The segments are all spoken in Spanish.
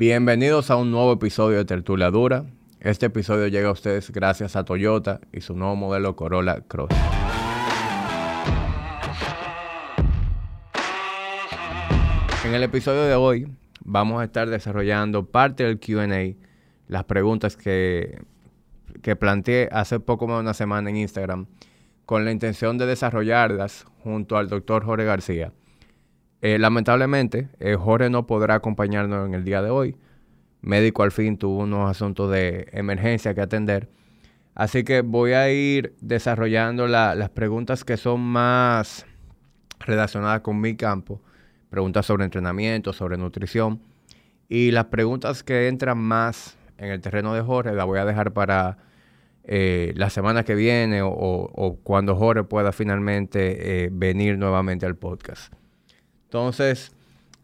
Bienvenidos a un nuevo episodio de Tertulia Dura. Este episodio llega a ustedes gracias a Toyota y su nuevo modelo Corolla Cross. En el episodio de hoy vamos a estar desarrollando parte del QA, las preguntas que, que planteé hace poco más de una semana en Instagram, con la intención de desarrollarlas junto al doctor Jorge García. Eh, lamentablemente, eh, Jorge no podrá acompañarnos en el día de hoy. Médico al fin tuvo unos asuntos de emergencia que atender. Así que voy a ir desarrollando las preguntas que son más relacionadas con mi campo. Preguntas sobre entrenamiento, sobre nutrición. Y las preguntas que entran más en el terreno de Jorge las voy a dejar para eh, la semana que viene o, cuando Jorge pueda finalmente venir nuevamente al podcast. Entonces,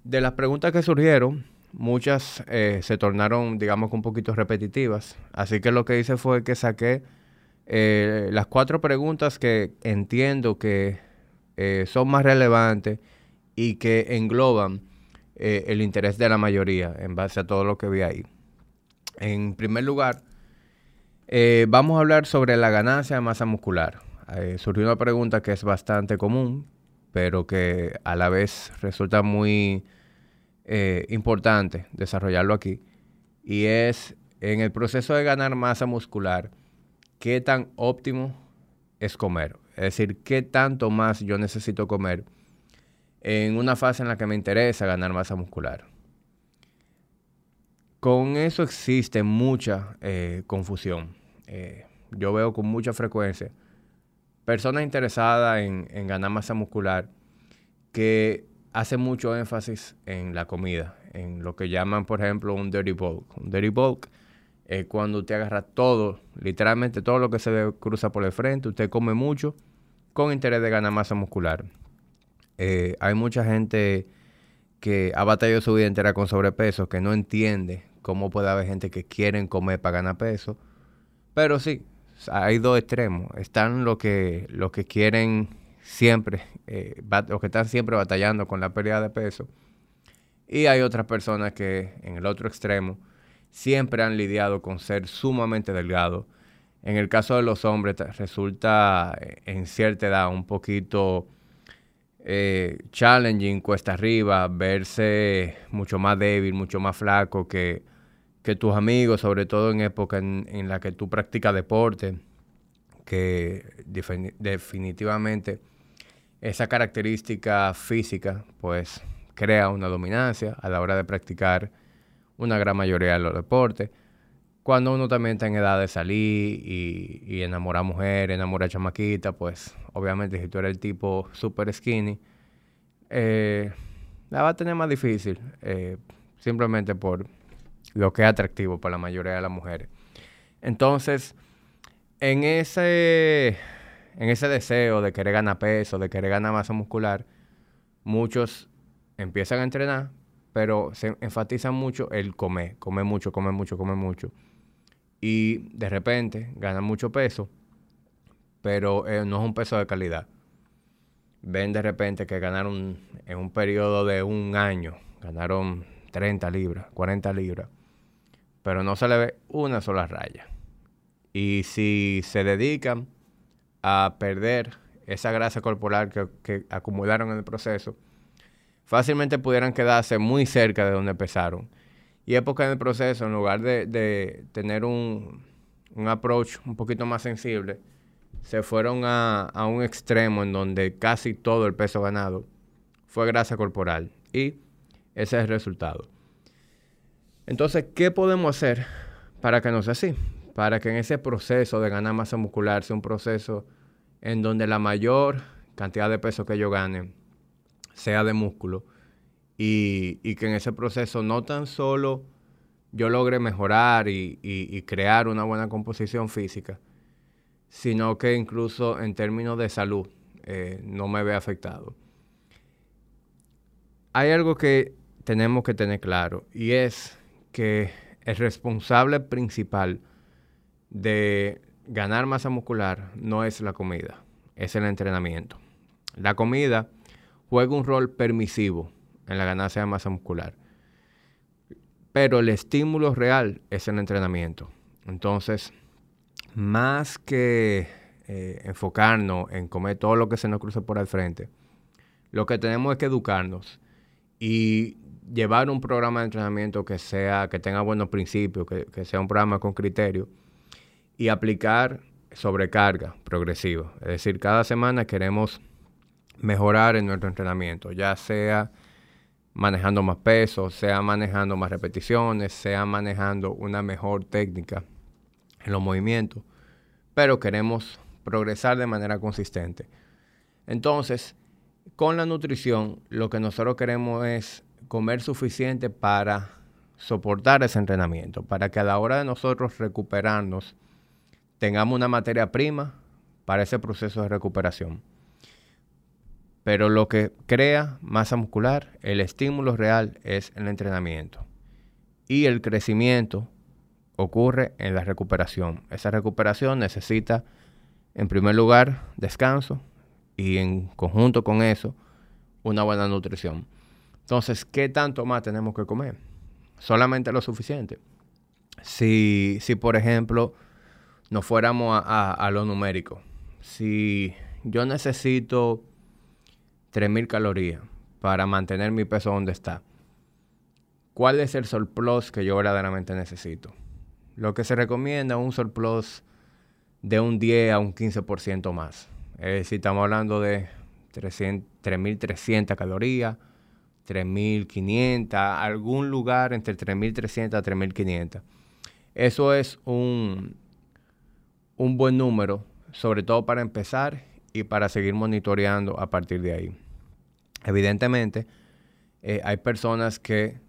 de las preguntas que surgieron, muchas eh, se tornaron, digamos, un poquito repetitivas. Así que lo que hice fue que saqué eh, las cuatro preguntas que entiendo que eh, son más relevantes y que engloban el interés de la mayoría en base a todo lo que vi ahí. En primer lugar, vamos a hablar sobre la ganancia de masa muscular. surgió una pregunta que es bastante común pero que a la vez resulta muy eh, importante desarrollarlo aquí. Y es en el proceso de ganar masa muscular, qué tan óptimo es comer. Es decir, qué tanto más yo necesito comer en una fase en la que me interesa ganar masa muscular. Con eso existe mucha eh, confusión. Eh, yo veo con mucha frecuencia personas interesadas en, ganar masa muscular que hacen mucho énfasis en la comida, en lo que llaman, por ejemplo, un dirty bulk. Un dirty bulk es cuando usted agarra todo, literalmente todo lo que se cruza por el frente, usted come mucho con interés de ganar masa muscular. Eh, hay mucha gente que ha batallado su vida entera con sobrepeso, que no entiende cómo puede haber gente que quieren comer para ganar peso. Pero sí, hay dos extremos. Están los que, los que quieren siempre, eh, los que están siempre batallando con la pérdida de peso. Y hay otras personas que en el otro extremo siempre han lidiado con ser sumamente delgados. En el caso de los hombres resulta eh, en cierta edad un poquito eh, challenging, cuesta arriba, verse mucho más débil, mucho más flaco que que tus amigos, sobre todo en época en, la que tú practicas deporte, que definitivamente esa característica física pues crea una dominancia a la hora de practicar una gran mayoría de los deportes. Cuando uno también está en edad de salir y, y enamorar mujeres, enamorar chamaquita, pues obviamente si tú eres el tipo super skinny, eh, la va a tener más difícil, eh, simplemente por lo que es atractivo para la mayoría de las mujeres. Entonces, en ese, en ese deseo de querer ganar peso, de querer ganar masa muscular, muchos empiezan a entrenar, pero se enfatizan mucho el comer, comer mucho, comer mucho, comer mucho. Y de repente ganan mucho peso, pero eh, no es un peso de calidad. Ven de repente que ganaron en un periodo de un año, ganaron 30 libras, 40 libras pero no se le ve una sola raya. Y si se dedican a perder esa grasa corporal que, acumularon en el proceso, fácilmente pudieran quedarse muy cerca de donde empezaron. Y es porque en el proceso, en lugar de, tener un, approach un poquito más sensible, se fueron a, a, un extremo en donde casi todo el peso ganado fue grasa corporal. Y ese es el resultado. Entonces, ¿qué podemos hacer para que no sea así? Para que en ese proceso de ganar masa muscular sea un proceso en donde la mayor cantidad de peso que yo gane sea de músculo y, que en ese proceso no tan solo yo logre mejorar y, crear una buena composición física, sino que incluso en términos de salud eh, no me vea afectado. Hay algo que tenemos que tener claro y es que el responsable principal de ganar masa muscular no es la comida, es el entrenamiento. La comida juega un rol permisivo en la ganancia de masa muscular. pero el estímulo real es el entrenamiento. Entonces, más que eh, enfocarnos en comer todo lo que se nos cruce por el frente, lo que tenemos es que educarnos y llevar un programa de entrenamiento que sea, que tenga buenos principios, que, sea un programa con criterio y aplicar sobrecarga progresiva. Es decir, cada semana queremos mejorar en nuestro entrenamiento, ya sea manejando más peso, sea manejando más repeticiones, sea manejando una mejor técnica en los movimientos, pero queremos progresar de manera consistente. Entonces, con la nutrición, lo que nosotros queremos es comer suficiente para soportar ese entrenamiento, para que a la hora de nosotros recuperarnos, tengamos una materia prima para ese proceso de recuperación. Pero lo que crea masa muscular, el estímulo real es el entrenamiento. Y el crecimiento ocurre en la recuperación. Esa recuperación necesita, en primer lugar, descanso y en conjunto con eso, una buena nutrición. Entonces, ¿qué tanto más tenemos que comer? Solamente lo suficiente. Si, si por ejemplo, nos fuéramos a, lo numérico, si yo necesito 3.000 calorías para mantener mi peso donde está, ¿cuál es el surplus que yo verdaderamente necesito? Lo que se recomienda es un surplus de un 10 a un 15% más. Es decir, estamos hablando de 3.300 calorías 3.500, algún lugar entre 3.300 a 3.500. Eso es un, un buen número, sobre todo para empezar y para seguir monitoreando a partir de ahí. Evidentemente, eh, hay personas que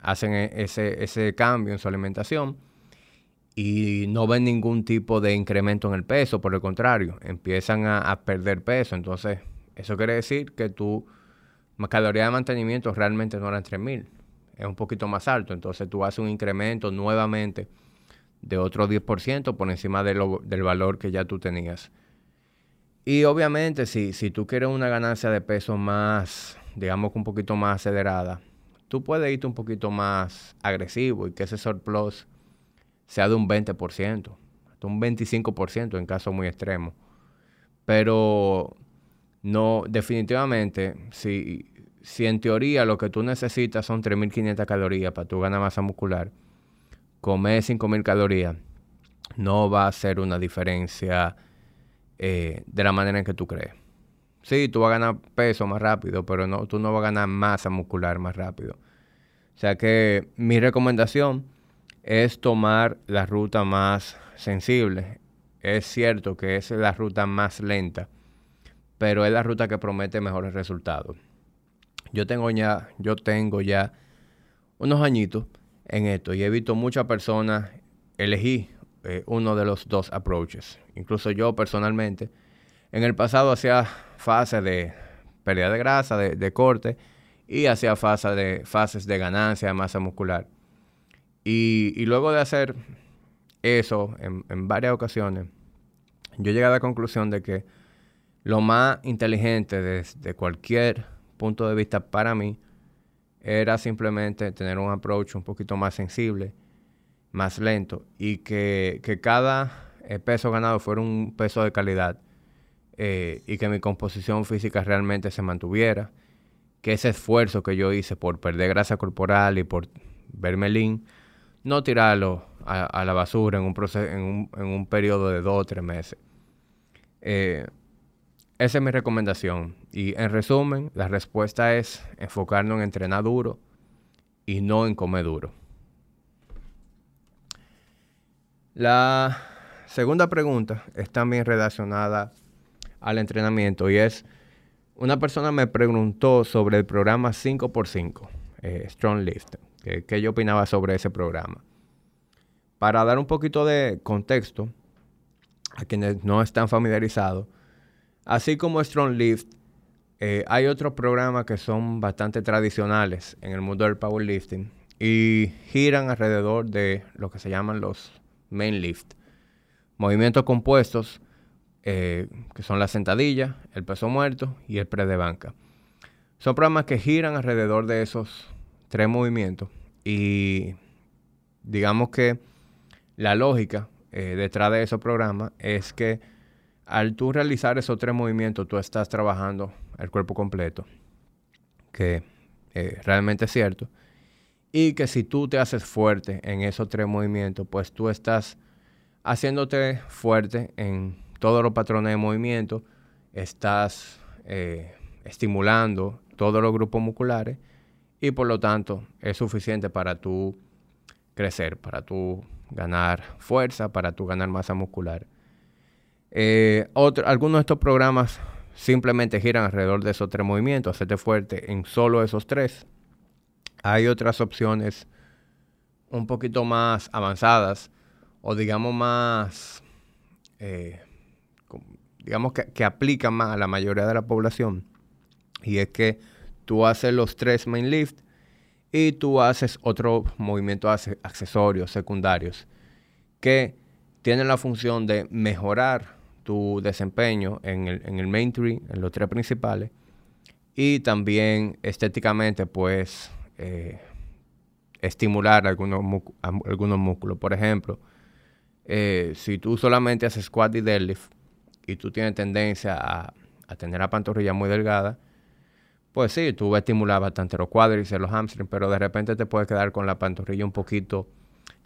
hacen e, ese, ese cambio en su alimentación y no ven ningún tipo de incremento en el peso, por el contrario, empiezan a, a perder peso. Entonces, eso quiere decir que tú caloría de mantenimiento realmente no eran 3.000, es un poquito más alto. Entonces tú haces un incremento nuevamente de otro 10% por encima del valor que ya tú tenías. Y obviamente si, si tú quieres una ganancia de peso más, digamos que un poquito más acelerada, tú puedes irte un poquito más agresivo y que ese surplus sea de un 20%, hasta un 25% en caso muy extremo. Pero no, definitivamente, si, si en teoría lo que tú necesitas son 3.500 calorías para tu ganar masa muscular, comer 5.000 calorías no va a ser una diferencia eh, de la manera en que tú crees. Sí, tú vas a ganar peso más rápido, pero no, tú no vas a ganar masa muscular más rápido. O sea que mi recomendación es tomar la ruta más sensible. Es cierto que es la ruta más lenta pero es la ruta que promete mejores resultados. Yo tengo ya, yo tengo ya unos añitos en esto y he visto muchas personas elegir eh, uno de los dos approaches. Incluso yo personalmente, en el pasado hacía fase de pérdida de grasa, de, corte, y hacía fase de, fases de ganancia de masa muscular. Y, luego de hacer eso en, en varias ocasiones, yo llegué a la conclusión de que lo más inteligente desde cualquier punto de vista para mí era simplemente tener un approach un poquito más sensible, más lento y que, cada eh, peso ganado fuera un peso de calidad eh, y que mi composición física realmente se mantuviera, que ese esfuerzo que yo hice por perder grasa corporal y por verme lean, no tirarlo a, la basura en un, proceso, en un, en un periodo de dos o tres meses. Eh, esa es mi recomendación. Y en resumen, la respuesta es enfocarnos en entrenar duro y no en comer duro. La segunda pregunta es también relacionada al entrenamiento y es, una persona me preguntó sobre el programa 5x5, eh, Strong Lift, que yo opinaba sobre ese programa. Para dar un poquito de contexto a quienes no están familiarizados, Así como Strong Lift, eh, hay otros programas que son bastante tradicionales en el mundo del powerlifting y giran alrededor de lo que se llaman los main lift. Movimientos compuestos eh, que son la sentadilla, el peso muerto y el pre de banca. Son programas que giran alrededor de esos tres movimientos y digamos que la lógica eh, detrás de esos programas es que al tú realizar esos tres movimientos, tú estás trabajando el cuerpo completo, que eh, realmente es cierto, y que si tú te haces fuerte en esos tres movimientos, pues tú estás haciéndote fuerte en todos los patrones de movimiento, estás eh, estimulando todos los grupos musculares y por lo tanto es suficiente para tú crecer, para tú ganar fuerza, para tú ganar masa muscular. Eh, algunos de estos programas simplemente giran alrededor de esos tres movimientos, hacerte fuerte en solo esos tres. Hay otras opciones un poquito más avanzadas o digamos más, eh, digamos que, que aplican más a la mayoría de la población. Y es que tú haces los tres main lift y tú haces otro movimiento accesorios, secundarios, que tienen la función de mejorar tu desempeño en el, en el main tree, en los tres principales, y también estéticamente, pues, eh, estimular algunos, algunos músculos. Por ejemplo, eh, si tú solamente haces squat y deadlift y tú tienes tendencia a, a tener la pantorrilla muy delgada, pues sí, tú vas a estimular bastante los cuádriceps, los hamstrings, pero de repente te puedes quedar con la pantorrilla un poquito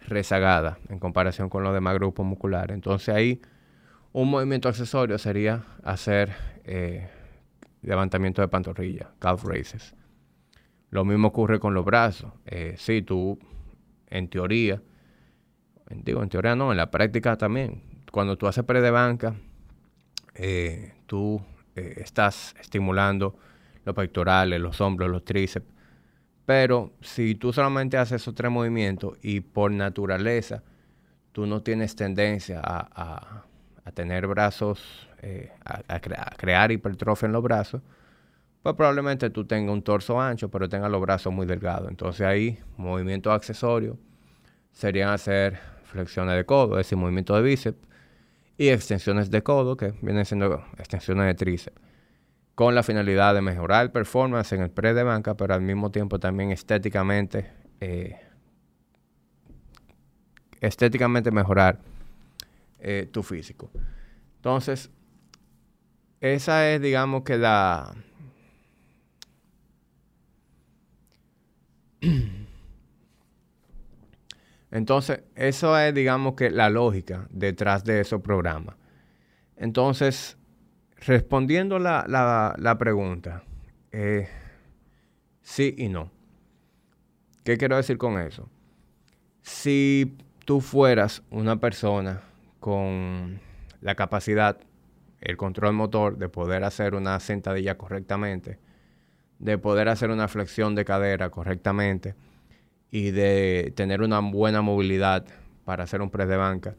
rezagada en comparación con los demás grupos musculares. Entonces ahí un movimiento accesorio sería hacer eh, levantamiento de pantorrilla, calf raises. Lo mismo ocurre con los brazos. Eh, sí, tú, en teoría, digo, en teoría no, en la práctica también. Cuando tú haces pre de banca, eh, tú estás estimulando los pectorales, los hombros, los tríceps. Pero si tú solamente haces esos tres movimientos y por naturaleza tú no tienes tendencia a tener brazos, eh, a, crear hipertrofia en los brazos, pues probablemente tú tengas un torso ancho, pero tengas los brazos muy delgados. Entonces ahí, movimientos accesorios serían hacer flexiones de codo, es decir, movimiento de bíceps, y extensiones de codo, que vienen siendo extensiones de tríceps, con la finalidad de mejorar el performance en el pre de banca, pero al mismo tiempo también estéticamente, eh, estéticamente mejorar eh, tu físico. Entonces, esa es, digamos que la... Entonces, eso es, digamos que la lógica detrás de esos programas. Entonces, respondiendo la, la, pregunta, eh, sí y no. ¿Qué quiero decir con eso? Si tú fueras una persona con la capacidad, el control motor de poder hacer una sentadilla correctamente, de poder hacer una flexión de cadera correctamente y de tener una buena movilidad para hacer un press de banca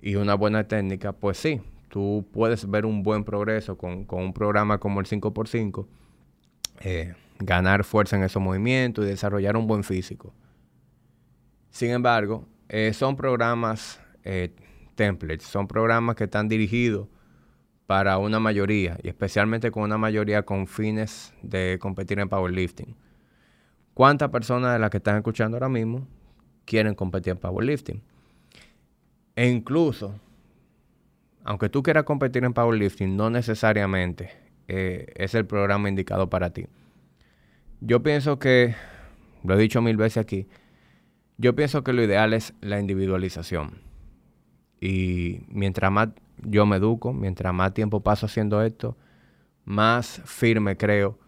y una buena técnica, pues sí, tú puedes ver un buen progreso con, un programa como el 5x5, eh, ganar fuerza en esos movimientos y desarrollar un buen físico. Sin embargo, eh, son programas eh, templates. Son programas que están dirigidos para una mayoría y especialmente con una mayoría con fines de competir en powerlifting. ¿Cuántas personas de las que están escuchando ahora mismo quieren competir en powerlifting? E incluso, aunque tú quieras competir en powerlifting, no necesariamente eh, es el programa indicado para ti. Yo pienso que, lo he dicho mil veces aquí, yo pienso que lo ideal es la individualización. Y mientras más yo me educo, mientras más tiempo paso haciendo esto, más firme creo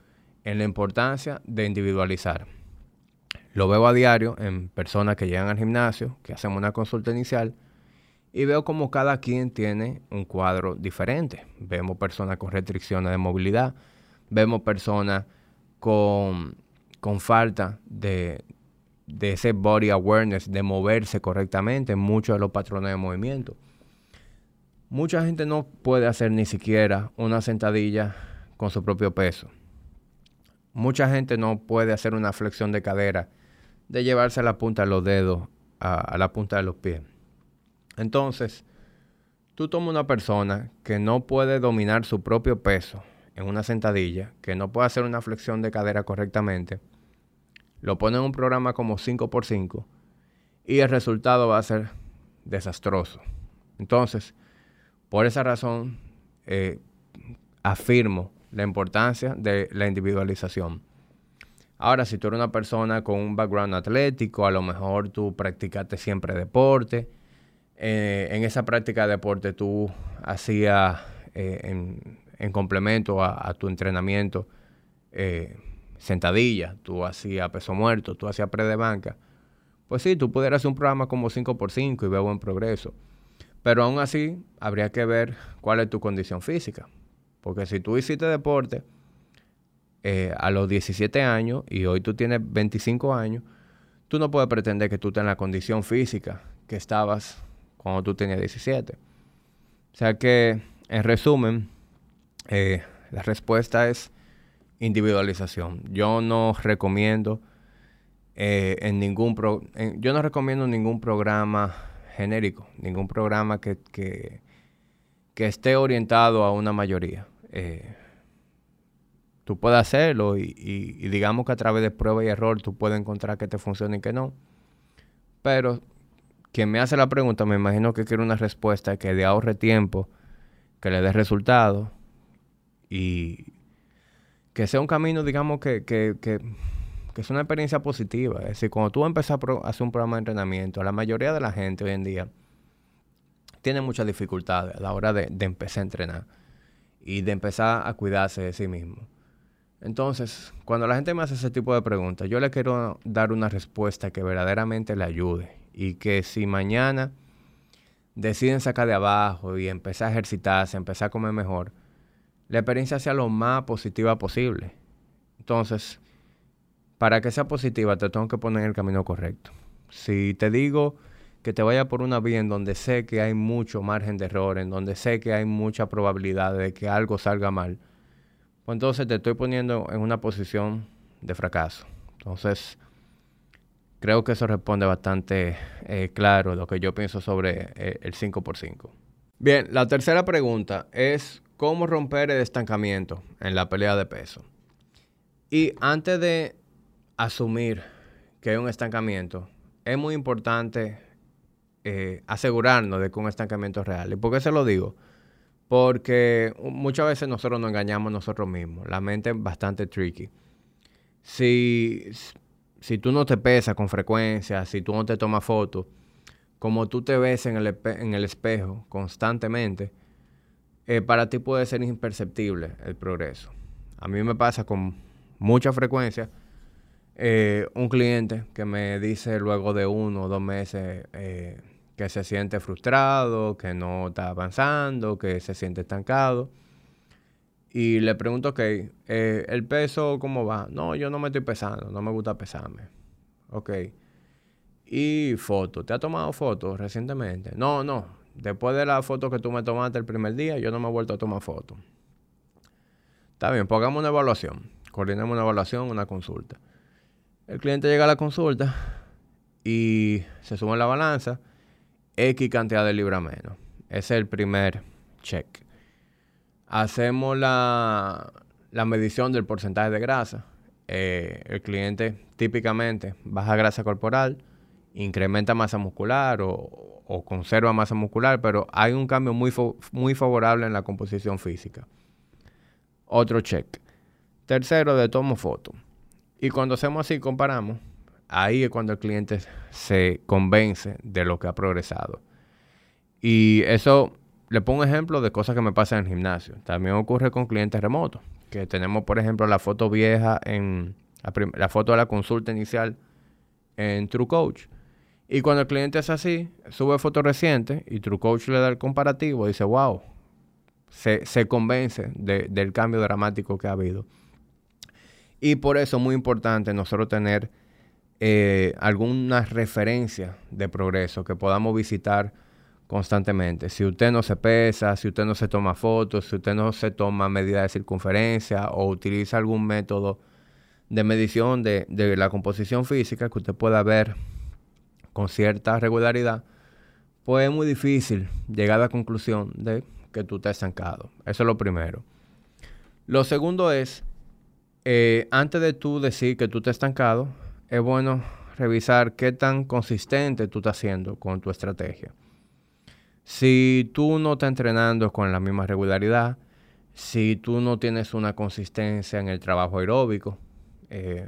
en la importancia de individualizar. Lo veo a diario en personas que llegan al gimnasio, que hacen una consulta inicial, y veo como cada quien tiene un cuadro diferente. Vemos personas con restricciones de movilidad, vemos personas con, con falta de, de ese body awareness, de moverse correctamente en muchos de los patrones de movimiento. Mucha gente no puede hacer ni siquiera una sentadilla con su propio peso. Mucha gente no puede hacer una flexión de cadera de llevarse la punta de los dedos a, a la punta de los pies. Entonces, tú tomas una persona que no puede dominar su propio peso en una sentadilla, que no puede hacer una flexión de cadera correctamente, lo pone en un programa como 5x5 y el resultado va a ser desastroso. Entonces, por esa razón, eh, afirmo la importancia de la individualización. Ahora, si tú eres una persona con un background atlético, a lo mejor tú practicaste siempre deporte. Eh, en esa práctica de deporte tú hacías eh, en, complemento a, tu entrenamiento eh, sentadilla, tú hacías peso muerto, tú hacías pre de banca. Pues sí, tú pudieras hacer un programa como 5x5 y ver buen progreso. Pero aún así, habría que ver cuál es tu condición física. Porque si tú hiciste deporte eh, a los 17 años y hoy tú tienes 25 años, tú no puedes pretender que tú tengas la condición física que estabas cuando tú tenías 17. O sea que, en resumen, eh, la respuesta es individualización. Yo no recomiendo eh, en ningún yo no recomiendo ningún programa genérico, ningún programa que, que, esté orientado a una mayoría. Eh, tú puedes hacerlo y, digamos que a través de prueba y error tú puedes encontrar que te funcione y que no. Pero quien me hace la pregunta me imagino que quiere una respuesta que le ahorre tiempo, que le dé resultados y que sea un camino, digamos, que, que, que, es una experiencia positiva. Es decir, cuando tú empiezas a, hacer un programa de entrenamiento, la mayoría de la gente hoy en día tiene muchas dificultades a la hora de, de empezar a entrenar y de empezar a cuidarse de sí mismo. Entonces, cuando la gente me hace ese tipo de preguntas, yo le quiero dar una respuesta que verdaderamente le ayude y que si mañana deciden sacar de abajo y empezar a ejercitarse, empezar a comer mejor, la experiencia sea lo más positiva posible. Entonces, para que sea positiva, te tengo que poner en el camino correcto. Si te digo que te vaya por una vía en donde sé que hay mucho margen de error, en donde sé que hay mucha probabilidad de que algo salga mal, pues entonces te estoy poniendo en una posición de fracaso. Entonces, creo que eso responde bastante eh, claro lo que yo pienso sobre eh, el 5x5. Bien, la tercera pregunta es cómo romper el estancamiento en la pelea de peso. Y antes de asumir que hay un estancamiento, es muy importante eh, asegurarnos de que un estancamiento es real. ¿Y por qué se lo digo? Porque muchas veces nosotros nos engañamos nosotros mismos. La mente es bastante tricky. Si, si tú no te pesas con frecuencia, si tú no te tomas fotos, como tú te ves en el, en el espejo constantemente, eh, para ti puede ser imperceptible el progreso. A mí me pasa con mucha frecuencia eh, un cliente que me dice luego de uno o dos meses, eh, que se siente frustrado, que no está avanzando, que se siente estancado. Y le pregunto, ok, ¿el peso cómo va? No, yo no me estoy pesando, no me gusta pesarme. Ok. Y foto, ¿te ha tomado fotos recientemente? No, no. Después de la foto que tú me tomaste el primer día, yo no me he vuelto a tomar fotos. Está bien, pongamos una evaluación. Coordinemos una evaluación, una consulta. El cliente llega a la consulta y se sube en la balanza X cantidad de libras menos. Ese es el primer check. Hacemos la, medición del porcentaje de grasa. Eh, el cliente típicamente baja grasa corporal, incrementa masa muscular o, conserva masa muscular, pero hay un cambio muy, muy favorable en la composición física. Otro check. Tercero, de tomo foto. Y cuando hacemos así, comparamos, ahí es cuando el cliente se convence de lo que ha progresado. Y eso, le pongo ejemplo de cosas que me pasan en el gimnasio. También ocurre con clientes remotos, que tenemos, por ejemplo, la foto vieja en la, foto de la consulta inicial en TrueCoach. Y cuando el cliente es así, sube foto reciente y TrueCoach le da el comparativo y dice, wow, se, convence del cambio dramático que ha habido. Y por eso es muy importante nosotros tener eh, alguna referencia de progreso que podamos visitar constantemente. Si usted no se pesa, si usted no se toma fotos, si usted no se toma medidas de circunferencia o utiliza algún método de medición de, de la composición física que usted pueda ver con cierta regularidad, pues es muy difícil llegar a la conclusión de que tú estás estancado. Eso es lo primero. Lo segundo es, eh, antes de tú decir que tú estás estancado, es bueno revisar qué tan consistente tú estás haciendo con tu estrategia. Si tú no estás entrenando con la misma regularidad, si tú no tienes una consistencia en el trabajo aeróbico, eh,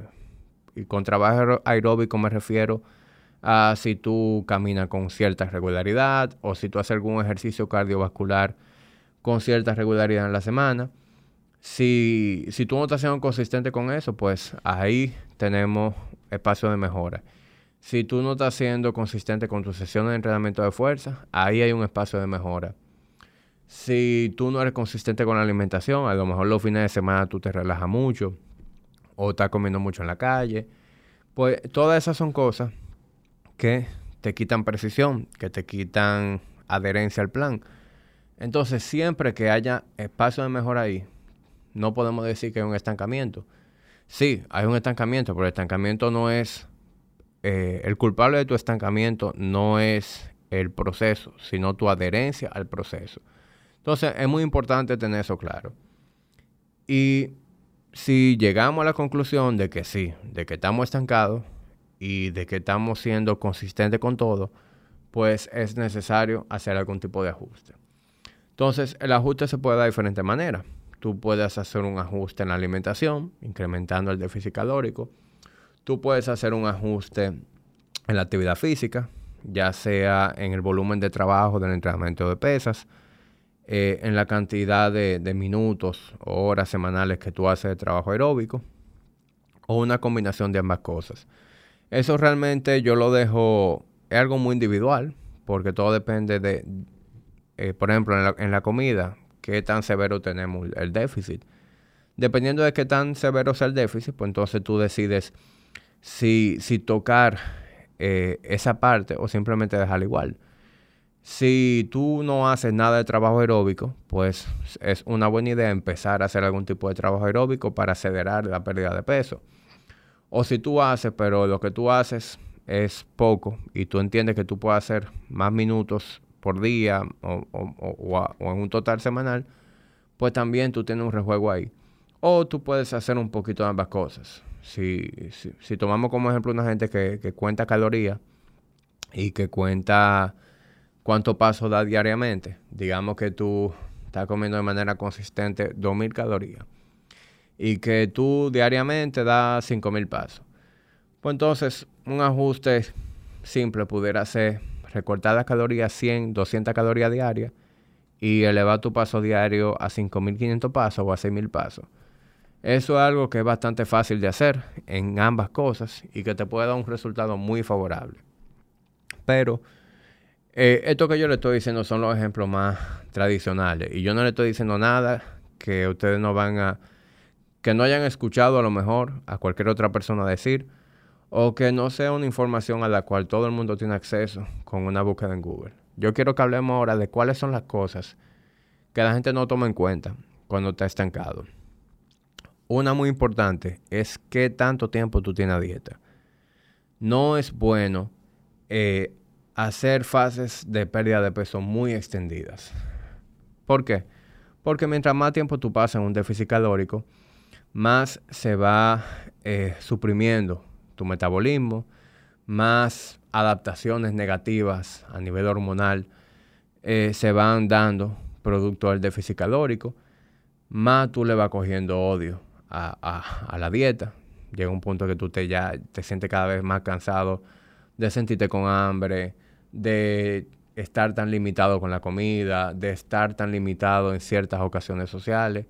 y con trabajo aeróbico me refiero a si tú caminas con cierta regularidad o si tú haces algún ejercicio cardiovascular con cierta regularidad en la semana. Si, si tú no estás siendo consistente con eso, pues ahí tenemos espacio de mejora. Si tú no estás siendo consistente con tu sesión de entrenamiento de fuerza, ahí hay un espacio de mejora. Si tú no eres consistente con la alimentación, a lo mejor los fines de semana tú te relajas mucho o estás comiendo mucho en la calle, pues todas esas son cosas que te quitan precisión, que te quitan adherencia al plan. Entonces, siempre que haya espacio de mejora ahí, no podemos decir que hay un estancamiento. Sí, hay un estancamiento, pero el estancamiento no es... Eh, el culpable de tu estancamiento no es el proceso, sino tu adherencia al proceso. Entonces, es muy importante tener eso claro. Y si llegamos a la conclusión de que sí, de que estamos estancados y de que estamos siendo consistentes con todo, pues es necesario hacer algún tipo de ajuste. Entonces, el ajuste se puede dar de diferentes maneras. Tú puedes hacer un ajuste en la alimentación, incrementando el déficit calórico. Tú puedes hacer un ajuste en la actividad física, ya sea en el volumen de trabajo del entrenamiento de pesas, eh, en la cantidad de, de, minutos o horas semanales que tú haces de trabajo aeróbico, o una combinación de ambas cosas. Eso realmente yo lo dejo, es algo muy individual, porque todo depende de, eh, por ejemplo, en la, comida, qué tan severo tenemos el déficit. Dependiendo de qué tan severo sea el déficit, pues entonces tú decides si, si tocar eh, esa parte o simplemente dejarla igual. Si tú no haces nada de trabajo aeróbico, pues es una buena idea empezar a hacer algún tipo de trabajo aeróbico para acelerar la pérdida de peso. O si tú haces, pero lo que tú haces es poco y tú entiendes que tú puedes hacer más minutos por día o, en un total semanal, pues también tú tienes un rejuego ahí. O tú puedes hacer un poquito de ambas cosas. Si, si, tomamos como ejemplo una gente que, que cuenta calorías y que cuenta cuánto paso da diariamente, digamos que tú estás comiendo de manera consistente 2.000 calorías y que tú diariamente das 5.000 pasos. Pues entonces un ajuste simple pudiera ser recortar las calorías 100, 200 calorías diarias y elevar tu paso diario a 5.500 pasos o a 6.000 pasos. Eso es algo que es bastante fácil de hacer en ambas cosas y que te puede dar un resultado muy favorable. Pero eh, esto que yo le estoy diciendo son los ejemplos más tradicionales y yo no le estoy diciendo nada que ustedes no van a, que no hayan escuchado a lo mejor a cualquier otra persona decir o que no sea una información a la cual todo el mundo tiene acceso con una búsqueda en Google. Yo quiero que hablemos ahora de cuáles son las cosas que la gente no toma en cuenta cuando está estancado. Una muy importante es qué tanto tiempo tú tienes a dieta. No es bueno eh, hacer fases de pérdida de peso muy extendidas. ¿Por qué? Porque mientras más tiempo tú pasas en un déficit calórico, más se va eh, suprimiendo tu metabolismo, más adaptaciones negativas a nivel hormonal eh, se van dando producto del déficit calórico, más tú le vas cogiendo odio a, la dieta. Llega un punto que tú te, ya te sientes cada vez más cansado de sentirte con hambre, de estar tan limitado con la comida, de estar tan limitado en ciertas ocasiones sociales.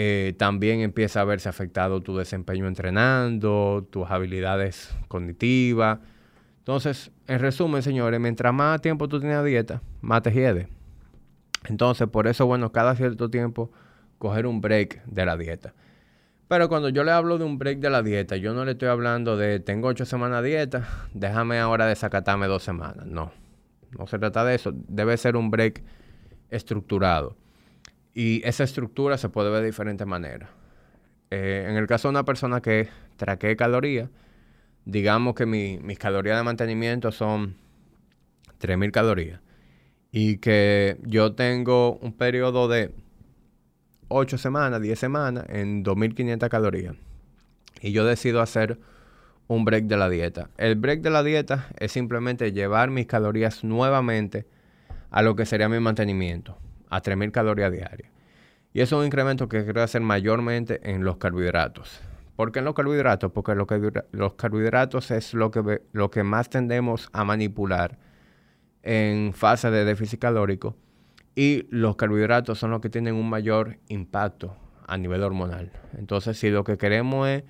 Eh, también empieza a verse afectado tu desempeño entrenando, tus habilidades cognitivas. Entonces, en resumen, señores, mientras más tiempo tú tienes dieta, más te hiede. Entonces, por eso, bueno, cada cierto tiempo coger un break de la dieta. Pero cuando yo le hablo de un break de la dieta, yo no le estoy hablando de tengo ocho semanas de dieta, déjame ahora desacatarme dos semanas. No, no se trata de eso. Debe ser un break estructurado. Y esa estructura se puede ver de diferentes maneras. Eh, en el caso de una persona que traquee calorías, digamos que mis calorías de mantenimiento son 3.000 calorías y que yo tengo un periodo de 8 semanas, 10 semanas en 2.500 calorías y yo decido hacer un break de la dieta. El break de la dieta es simplemente llevar mis calorías nuevamente a lo que sería mi mantenimiento, a 3.000 calorías diarias. Y eso es un incremento que quiero hacer mayormente en los carbohidratos. ¿Por qué en los carbohidratos? Porque los carbohidratos es lo que, lo que más tendemos a manipular en fase de déficit calórico y los carbohidratos son los que tienen un mayor impacto a nivel hormonal. Entonces, si lo que queremos es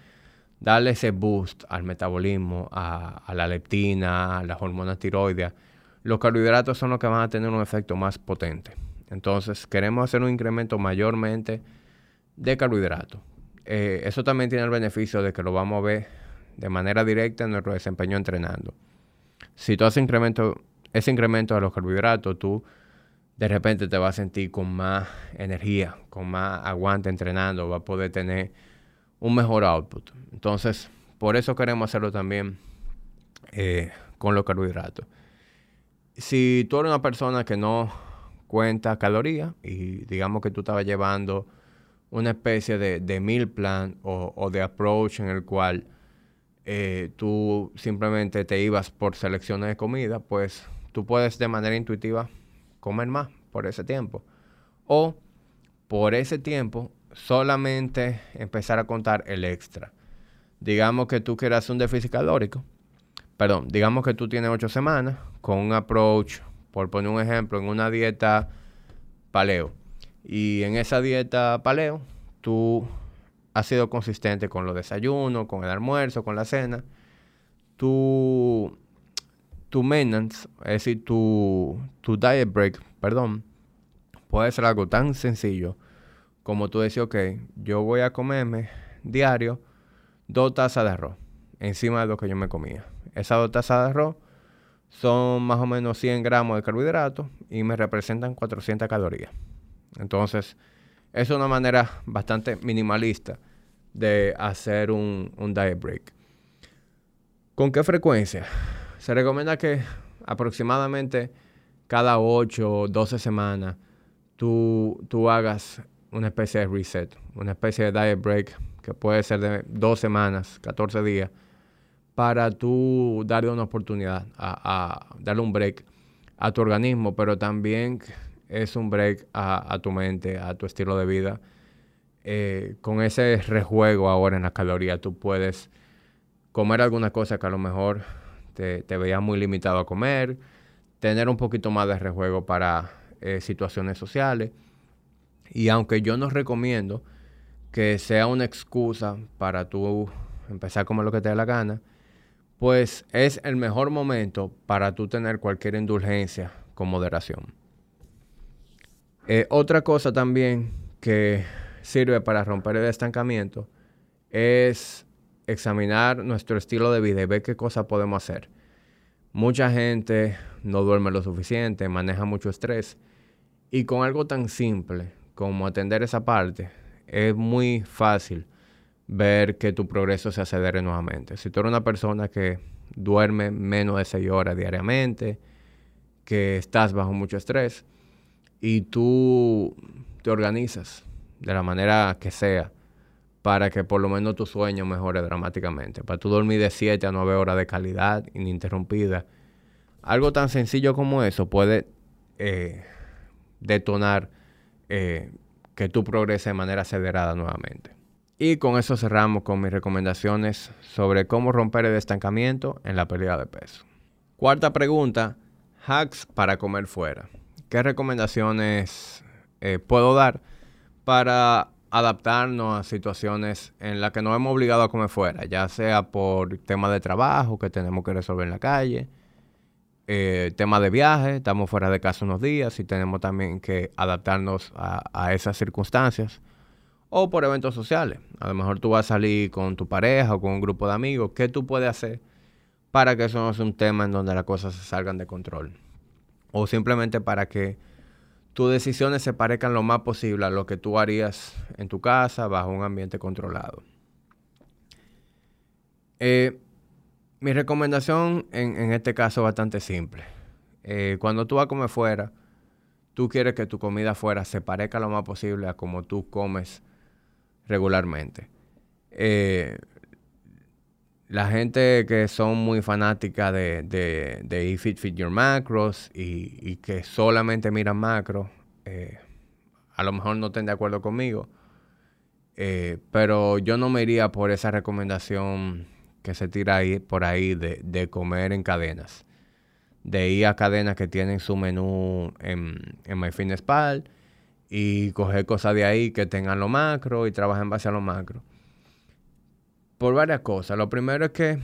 darle ese boost al metabolismo, a, la leptina, a las hormonas tiroideas, los carbohidratos son los que van a tener un efecto más potente. Entonces, queremos hacer un incremento mayormente de carbohidratos. Eh, eso también tiene el beneficio de que lo vamos a ver de manera directa en nuestro desempeño entrenando. Si tú haces incremento, ese incremento de los carbohidratos, tú de repente te vas a sentir con más energía, con más aguante entrenando, vas a poder tener un mejor output. Entonces, por eso queremos hacerlo también eh, con los carbohidratos. Si tú eres una persona que no cuenta calorías y digamos que tú estabas llevando una especie de, meal plan o, de approach en el cual eh, tú simplemente te ibas por selecciones de comida, pues tú puedes de manera intuitiva comer más por ese tiempo. O por ese tiempo solamente empezar a contar el extra. Digamos que tú quieras un déficit calórico. Perdón, digamos que tú tienes ocho semanas con un approach, por poner un ejemplo, en una dieta paleo. Y en esa dieta paleo, tú has sido consistente con los desayunos, con el almuerzo, con la cena. Tu, tu maintenance, es decir, tu, tu diet break, perdón, puede ser algo tan sencillo como tú decís, ok, yo voy a comerme diario dos tazas de arroz encima de lo que yo me comía. Esas dos tazas de arroz son más o menos 100 gramos de carbohidratos y me representan 400 calorías. Entonces, es una manera bastante minimalista de hacer un, diet break. ¿Con qué frecuencia? Se recomienda que aproximadamente cada 8 o 12 semanas tú, tú hagas una especie de reset, una especie de diet break que puede ser de dos semanas, 14 días, para tú darle una oportunidad, a, darle un break a tu organismo, pero también es un break a, tu mente, a tu estilo de vida. Eh, con ese rejuego ahora en las calorías, tú puedes comer alguna cosa que a lo mejor te, te veías muy limitado a comer, tener un poquito más de rejuego para eh, situaciones sociales y aunque yo no recomiendo que sea una excusa para tú empezar a comer lo que te dé la gana, pues es el mejor momento para tú tener cualquier indulgencia con moderación. Eh, otra cosa también que sirve para romper el estancamiento es examinar nuestro estilo de vida y ver qué cosas podemos hacer. Mucha gente no duerme lo suficiente, maneja mucho estrés y con algo tan simple como atender esa parte, es muy fácil ver que tu progreso se acelere nuevamente. Si tú eres una persona que duerme menos de 6 horas diariamente, que estás bajo mucho estrés y tú te organizas de la manera que sea para que por lo menos tu sueño mejore dramáticamente, para tú dormir de 7 a 9 horas de calidad ininterrumpida. Algo tan sencillo como eso puede eh, detonar eh, que tú progreses de manera acelerada nuevamente. Y con eso cerramos con mis recomendaciones sobre cómo romper el estancamiento en la pérdida de peso. Cuarta pregunta, hacks para comer fuera. ¿Qué recomendaciones eh, puedo dar para adaptarnos a situaciones en las que nos hemos obligado a comer fuera, ya sea por temas de trabajo que tenemos que resolver en la calle, eh, tema de viaje, estamos fuera de casa unos días y tenemos también que adaptarnos a, esas circunstancias. O por eventos sociales. A lo mejor tú vas a salir con tu pareja o con un grupo de amigos. ¿Qué tú puedes hacer para que eso no sea un tema en donde las cosas salgan de control? O simplemente para que tus decisiones se parezcan lo más posible a lo que tú harías en tu casa bajo un ambiente controlado. Eh, mi recomendación en, este caso es bastante simple. Eh, cuando tú vas a comer fuera, tú quieres que tu comida fuera se parezca lo más posible a como tú comes regularmente. Eh, la gente que son muy fanática de, de, de Fit Fit Your Macros y, que solamente miran macros, eh, a lo mejor no estén de acuerdo conmigo. Eh, pero yo no me iría por esa recomendación que se tira ahí por ahí de, de comer en cadenas. De ir a cadenas que tienen su menú en, en MyFitnessPal y coger cosas de ahí que tengan lo macro y trabajar en base a lo macro por varias cosas. Lo primero es que,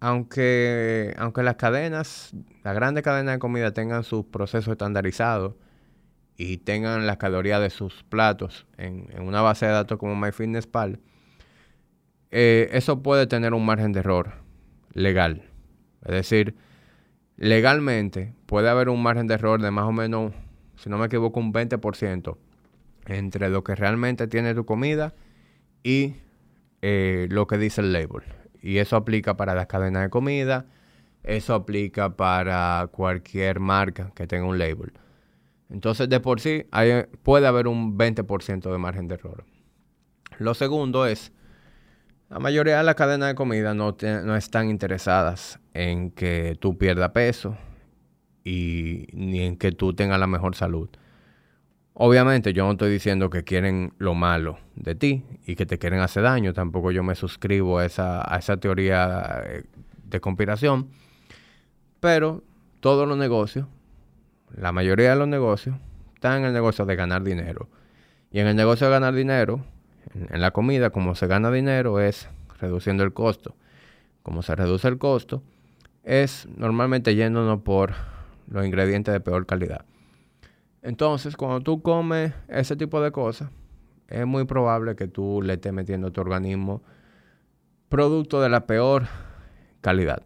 aunque, aunque las cadenas, las grandes cadenas de comida tengan sus procesos estandarizados y tengan las calorías de sus platos en, una base de datos como MyFitnessPal, eh, eso puede tener un margen de error legal. Es decir, legalmente puede haber un margen de error de más o menos, si no me equivoco, un 20% entre lo que realmente tiene tu comida y eh, lo que dice el label. Y eso aplica para las cadenas de comida, eso aplica para cualquier marca que tenga un label. Entonces, de por sí, puede haber un 20% de margen de error. Lo segundo es, la mayoría de las cadenas de comida no, no están interesadas en que tú pierdas peso y ni en que tú tengas la mejor salud. Obviamente yo no estoy diciendo que quieren lo malo de ti y que te quieren hacer daño, tampoco yo me suscribo a esa, a esa teoría eh, de conspiración, pero todos los negocios, la mayoría de los negocios, están en el negocio de ganar dinero. Y en el negocio de ganar dinero, en, en la comida, como se gana dinero es reduciendo el costo. Como se reduce el costo, es normalmente yéndonos por los ingredientes de peor calidad. Entonces, cuando tú comes ese tipo de cosas, es muy probable que tú le estés metiendo a tu organismo producto de la peor calidad.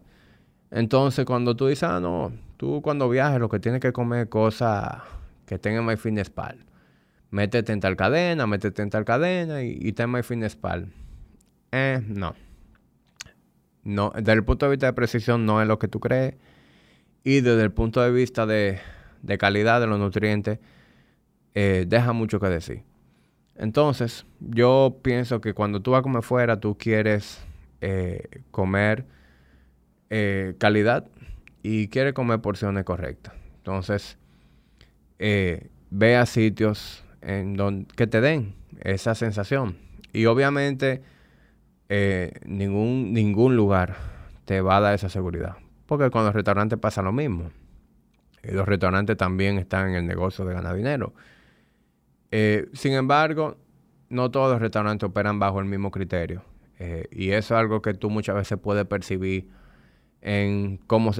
Entonces, cuando tú dices, ah, no, tú cuando viajes lo que tienes que comer es cosas que tengan MyFitnessPal. Métete en tal cadena, métete en tal cadena y, y ten MyFitnessPal. Eh, no. No, desde el punto de vista de precisión no es lo que tú crees. Y desde el punto de vista de de calidad de los nutrientes, eh, deja mucho que decir. Entonces, yo pienso que cuando tú vas a comer fuera, tú quieres eh, comer eh, calidad y quieres comer porciones correctas. Entonces, ve a sitios en donde, que te den esa sensación. Y obviamente, ningún, ningún lugar te va a dar esa seguridad. Porque con los restaurantes pasa lo mismo. Los restaurantes también están en el negocio de ganar dinero. Eh, sin embargo, no todos los restaurantes operan bajo el mismo criterio. Eh, y eso es algo que tú muchas veces puedes percibir en cómo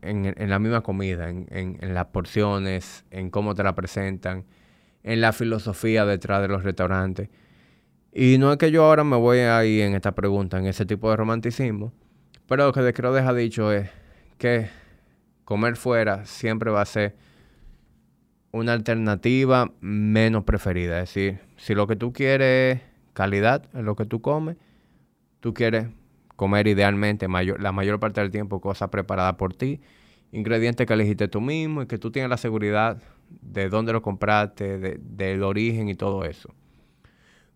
en, la misma comida, en, las porciones, en cómo te la presentan, en la filosofía detrás de los restaurantes. Y no es que yo ahora me voy ahí en esta pregunta, en ese tipo de romanticismo, pero lo que creo deja dicho es que comer fuera siempre va a ser una alternativa menos preferida. Es decir, si lo que tú quieres es calidad en lo que tú comes, tú quieres comer idealmente mayor, la mayor parte del tiempo cosas preparadas por ti, ingredientes que elegiste tú mismo y que tú tienes la seguridad de dónde lo compraste, del origen y todo eso.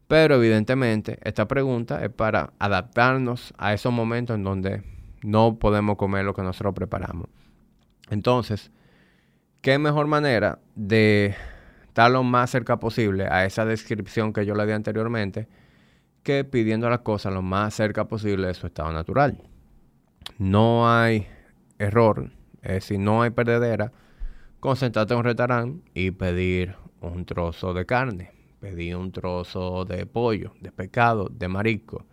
Pero evidentemente esta pregunta es para adaptarnos a esos momentos en donde no podemos comer lo que nosotros preparamos. Entonces, ¿qué mejor manera de estar lo más cerca posible a esa descripción que yo le di anteriormente que pidiendo las cosas lo más cerca posible de su estado natural? No hay error, es decir, no hay perdedera. Concentrarte en un restaurante y pedir un trozo de carne, pedir un trozo de pollo, de pescado, de marisco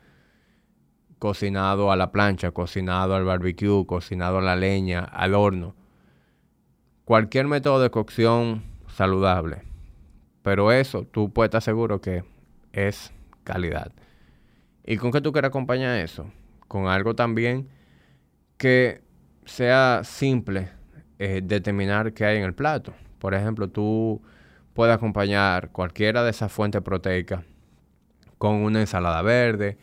cocinado a la plancha, cocinado al barbecue, cocinado a la leña, al horno cualquier método de cocción saludable. Pero eso tú puedes estar seguro que es calidad. ¿Y con qué tú quieres acompañar eso? Con algo también que sea simple eh, determinar qué hay en el plato. Por ejemplo, tú puedes acompañar cualquiera de esas fuentes proteicas con una ensalada verde.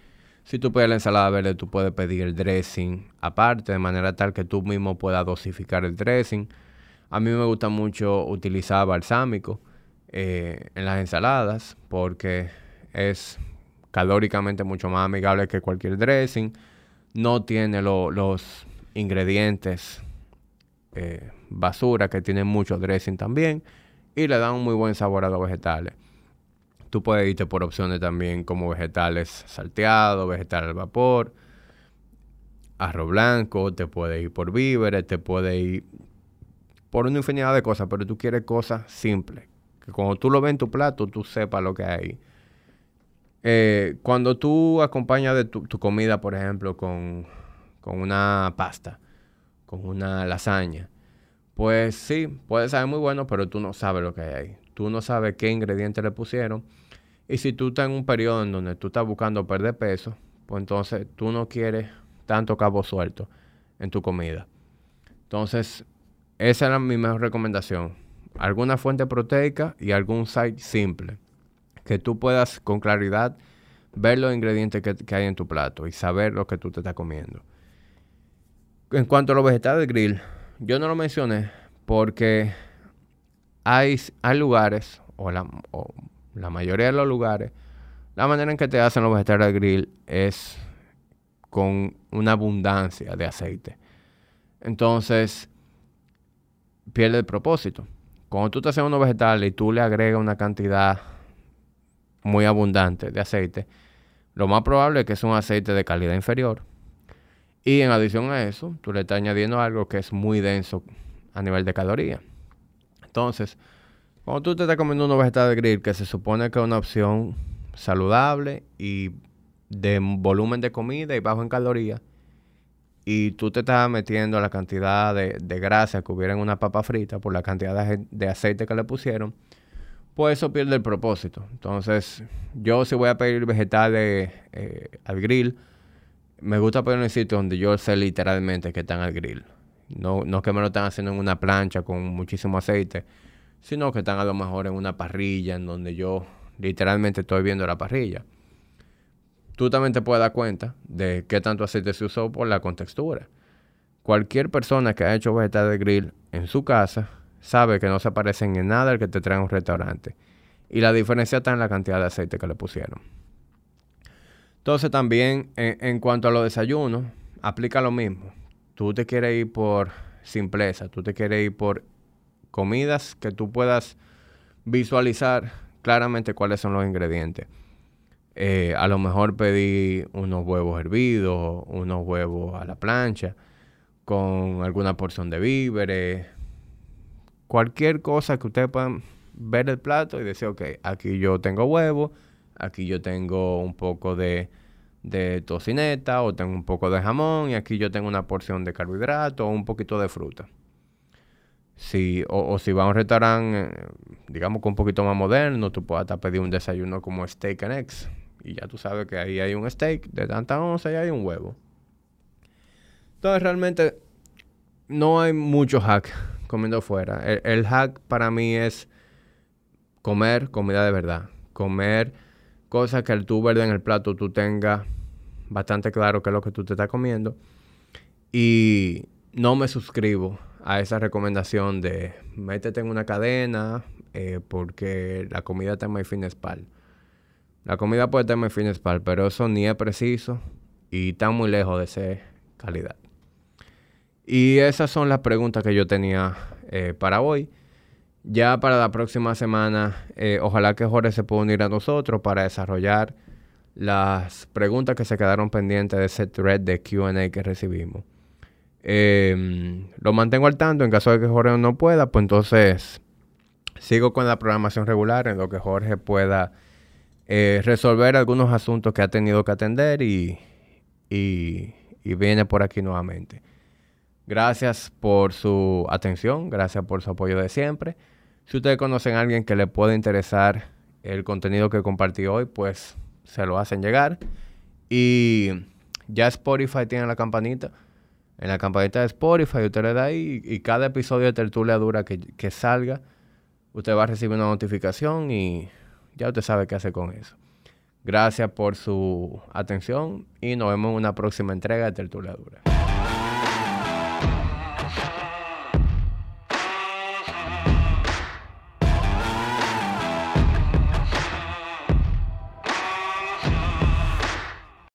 Si tú puedes la ensalada verde, tú puedes pedir el dressing aparte, de manera tal que tú mismo puedas dosificar el dressing a mí me gusta mucho utilizar balsámico eh, en las ensaladas porque es calóricamente mucho más amigable que cualquier dressing. no tiene los ingredientes eh, basura que tienen mucho dressing también y le dan un muy buen sabor a los vegetales. Tú puedes irte por opciones también como vegetales salteados, vegetales al vapor, arroz blanco, te puede ir por víveres, te puede ir por una infinidad de cosas, pero tú quieres cosas simples. Que cuando tú lo ves en tu plato, tú sepas lo que hay. Eh, cuando tú acompañas de tu, comida, por ejemplo, con, con, una pasta, con una lasaña, pues sí, puede saber muy bueno, pero tú no sabes lo que hay ahí. Tú no sabes qué ingredientes le pusieron. Y si tú estás en un periodo en donde tú estás buscando perder peso, pues entonces tú no quieres tanto cabo suelto en tu comida. Entonces, esa era mi mejor recomendación. Alguna fuente proteica y algún site simple. Que tú puedas con claridad ver los ingredientes que, hay en tu plato y saber lo que tú te estás comiendo. En cuanto a los vegetales grill, yo no lo mencioné porque hay, lugares, o la, mayoría de los lugares, la manera en que te hacen los vegetales grill es con una abundancia de aceite. Entonces, pierde el propósito. Cuando tú te haces unos vegetales y tú le agregas una cantidad muy abundante de aceite, lo más probable es que es un aceite de calidad inferior. Y en adición a eso, tú le estás añadiendo algo que es muy denso a nivel de calorías. Entonces, cuando tú te estás comiendo unos vegetales grill, que se supone que es una opción saludable y de volumen de comida y bajo en calorías, y tú te estás metiendo la cantidad de, grasa que hubiera en una papa frita por la cantidad de, aceite que le pusieron, pues eso pierde el propósito. Entonces, yo si voy a pedir vegetales eh, al grill, me gusta poner en sitio donde yo sé literalmente que están al grill. No, no que me lo están haciendo en una plancha con muchísimo aceite, sino que están a lo mejor en una parrilla en donde yo literalmente estoy viendo la parrilla tú también te puedes dar cuenta de qué tanto aceite se usó por la contextura. Cualquier persona que ha hecho vegetal de grill en su casa sabe que no se parecen en nada al que te trae un restaurante. Y la diferencia está en la cantidad de aceite que le pusieron. Entonces también en, cuanto a los desayunos, aplica lo mismo. Tú te quieres ir por simpleza, tú te quieres ir por comidas que tú puedas visualizar claramente cuáles son los ingredientes. Eh, a lo mejor pedí unos huevos hervidos, unos huevos a la plancha, con alguna porción de víveres, cualquier cosa que ustedes puedan ver el plato y decir, ok, aquí yo tengo huevo, aquí yo tengo un poco de, de tocineta o tengo un poco de jamón y aquí yo tengo una porción de carbohidrato o un poquito de fruta. Si, o, si va a un restaurante, eh, digamos que un poquito más moderno, tú puedes hasta pedir un desayuno como steak and eggs, y ya tú sabes que ahí hay un steak de tanta onza y hay un huevo. Entonces realmente no hay mucho hack comiendo fuera. El, hack para mí es comer comida de verdad. Comer cosas que al tú verde en el plato tú tengas bastante claro qué es lo que tú te estás comiendo. Y no me suscribo a esa recomendación de métete en una cadena eh, porque la comida está en MyFitnessPal. La comida puede tener fines pero eso ni es preciso y está muy lejos de ser calidad. Y esas son las preguntas que yo tenía eh, para hoy. Ya para la próxima semana, eh, ojalá que Jorge se pueda unir a nosotros para desarrollar las preguntas que se quedaron pendientes de ese thread de QA que recibimos. Em, lo mantengo al tanto en caso de que Jorge no pueda, pues entonces sigo con la programación regular en lo que Jorge pueda eh, resolver algunos asuntos que ha tenido que atender y, y, viene por aquí nuevamente. Gracias por su atención, gracias por su apoyo de siempre. Si ustedes conocen a alguien que le puede interesar el contenido que compartí hoy, pues se lo hacen llegar. Y ya Spotify tiene la campanita. En la campanita de Spotify usted le da ahí y, cada episodio de Tertulia Dura que, que salga, usted va a recibir una notificación y ya usted sabe qué hacer con eso. Gracias por su atención y nos vemos en una próxima entrega de Tertulia